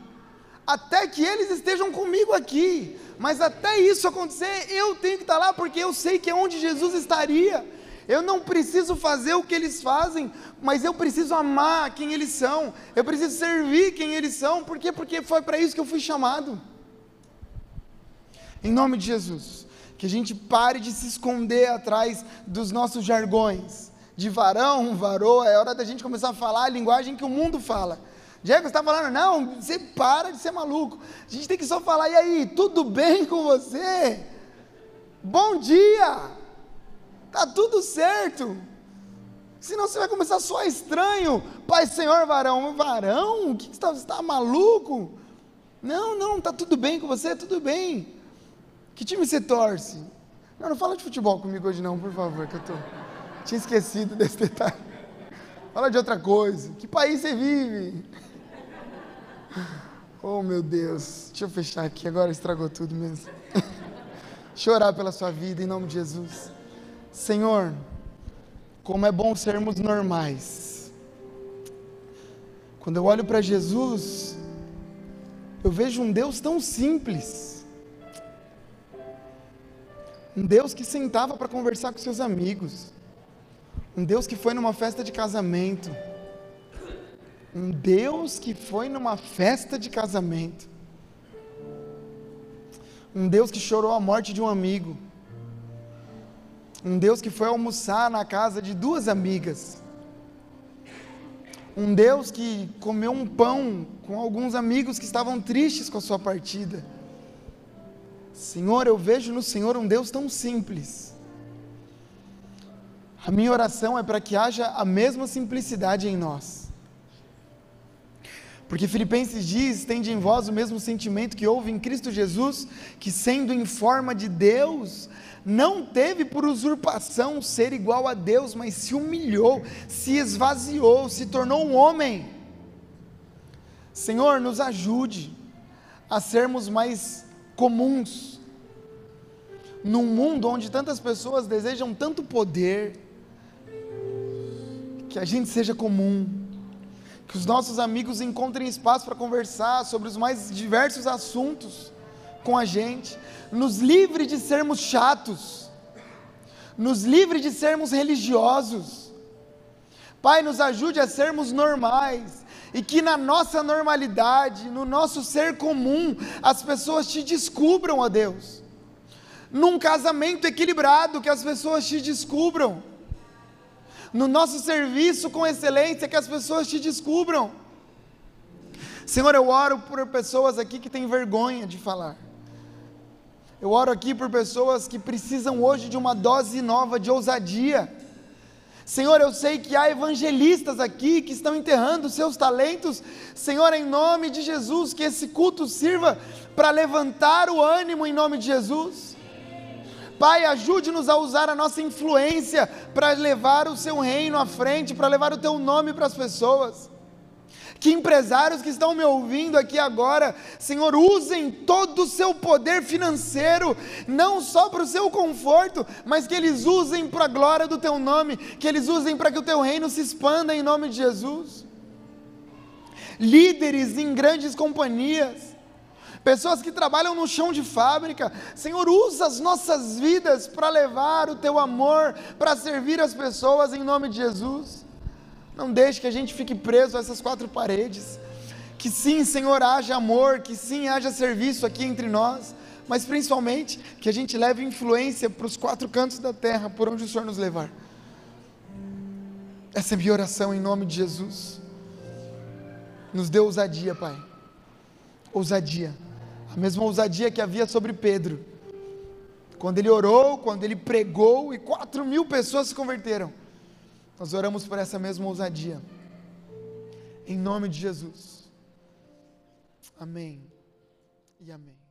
até que eles estejam comigo aqui. Mas até isso acontecer, eu tenho que estar lá, porque eu sei que é onde Jesus estaria. Eu não preciso fazer o que eles fazem, mas eu preciso amar quem eles são. Eu preciso servir quem eles são. Por quê? Porque foi para isso que eu fui chamado. Em nome de Jesus que a gente pare de se esconder atrás dos nossos jargões, de varão, varô, é hora da gente começar a falar a linguagem que o mundo fala. Diego está falando, não, você para de ser maluco. A gente tem que só falar, e aí, tudo bem com você? Bom dia! Tá tudo certo? Senão você vai começar só estranho. Pai, Senhor, varão. Varão? O que, você está tá maluco? Não, não, tá tudo bem com você? Tudo bem. Que time você torce? Não, não fala de futebol comigo hoje não, por favor, que eu tô... tinha esquecido desse detalhe. Fala de outra coisa. Que país você vive? Oh, meu Deus. Deixa eu fechar aqui, agora estragou tudo mesmo. Chorar pela sua vida em nome de Jesus. Senhor, como é bom sermos normais. Quando eu olho para Jesus, eu vejo um Deus tão simples um Deus que sentava para conversar com seus amigos. Um Deus que foi numa festa de casamento. Um Deus que foi numa festa de casamento. Um Deus que chorou a morte de um amigo. Um Deus que foi almoçar na casa de duas amigas. Um Deus que comeu um pão com alguns amigos que estavam tristes com a sua partida. Senhor, eu vejo no Senhor um Deus tão simples. A minha oração é para que haja a mesma simplicidade em nós. Porque Filipenses diz: tende em vós o mesmo sentimento que houve em Cristo Jesus, que sendo em forma de Deus, não teve por usurpação ser igual a Deus, mas se humilhou, se esvaziou, se tornou um homem. Senhor, nos ajude a sermos mais comuns. Num mundo onde tantas pessoas desejam tanto poder, que a gente seja comum, que os nossos amigos encontrem espaço para conversar sobre os mais diversos assuntos com a gente, nos livre de sermos chatos, nos livre de sermos religiosos. Pai, nos ajude a sermos normais e que na nossa normalidade, no nosso ser comum, as pessoas te descubram, ó Deus. Num casamento equilibrado, que as pessoas te descubram. No nosso serviço com excelência, que as pessoas te descubram. Senhor, eu oro por pessoas aqui que têm vergonha de falar. Eu oro aqui por pessoas que precisam hoje de uma dose nova de ousadia. Senhor, eu sei que há evangelistas aqui que estão enterrando seus talentos. Senhor, em nome de Jesus, que esse culto sirva para levantar o ânimo em nome de Jesus. Pai, ajude-nos a usar a nossa influência para levar o seu reino à frente, para levar o teu nome para as pessoas que empresários que estão me ouvindo aqui agora, Senhor, usem todo o seu poder financeiro, não só para o seu conforto, mas que eles usem para a glória do teu nome, que eles usem para que o teu reino se expanda em nome de Jesus. Líderes em grandes companhias, pessoas que trabalham no chão de fábrica. Senhor, usa as nossas vidas para levar o teu amor, para servir as pessoas em nome de Jesus. Não deixe que a gente fique preso a essas quatro paredes. Que sim, Senhor, haja amor, que sim, haja serviço aqui entre nós, mas principalmente que a gente leve influência para os quatro cantos da terra, por onde o Senhor nos levar. Essa é a minha oração em nome de Jesus. Nos dê ousadia, Pai. Ousadia. A mesma ousadia que havia sobre Pedro. Quando ele orou, quando ele pregou e quatro mil pessoas se converteram. Nós oramos por essa mesma ousadia. Em nome de Jesus. Amém e amém.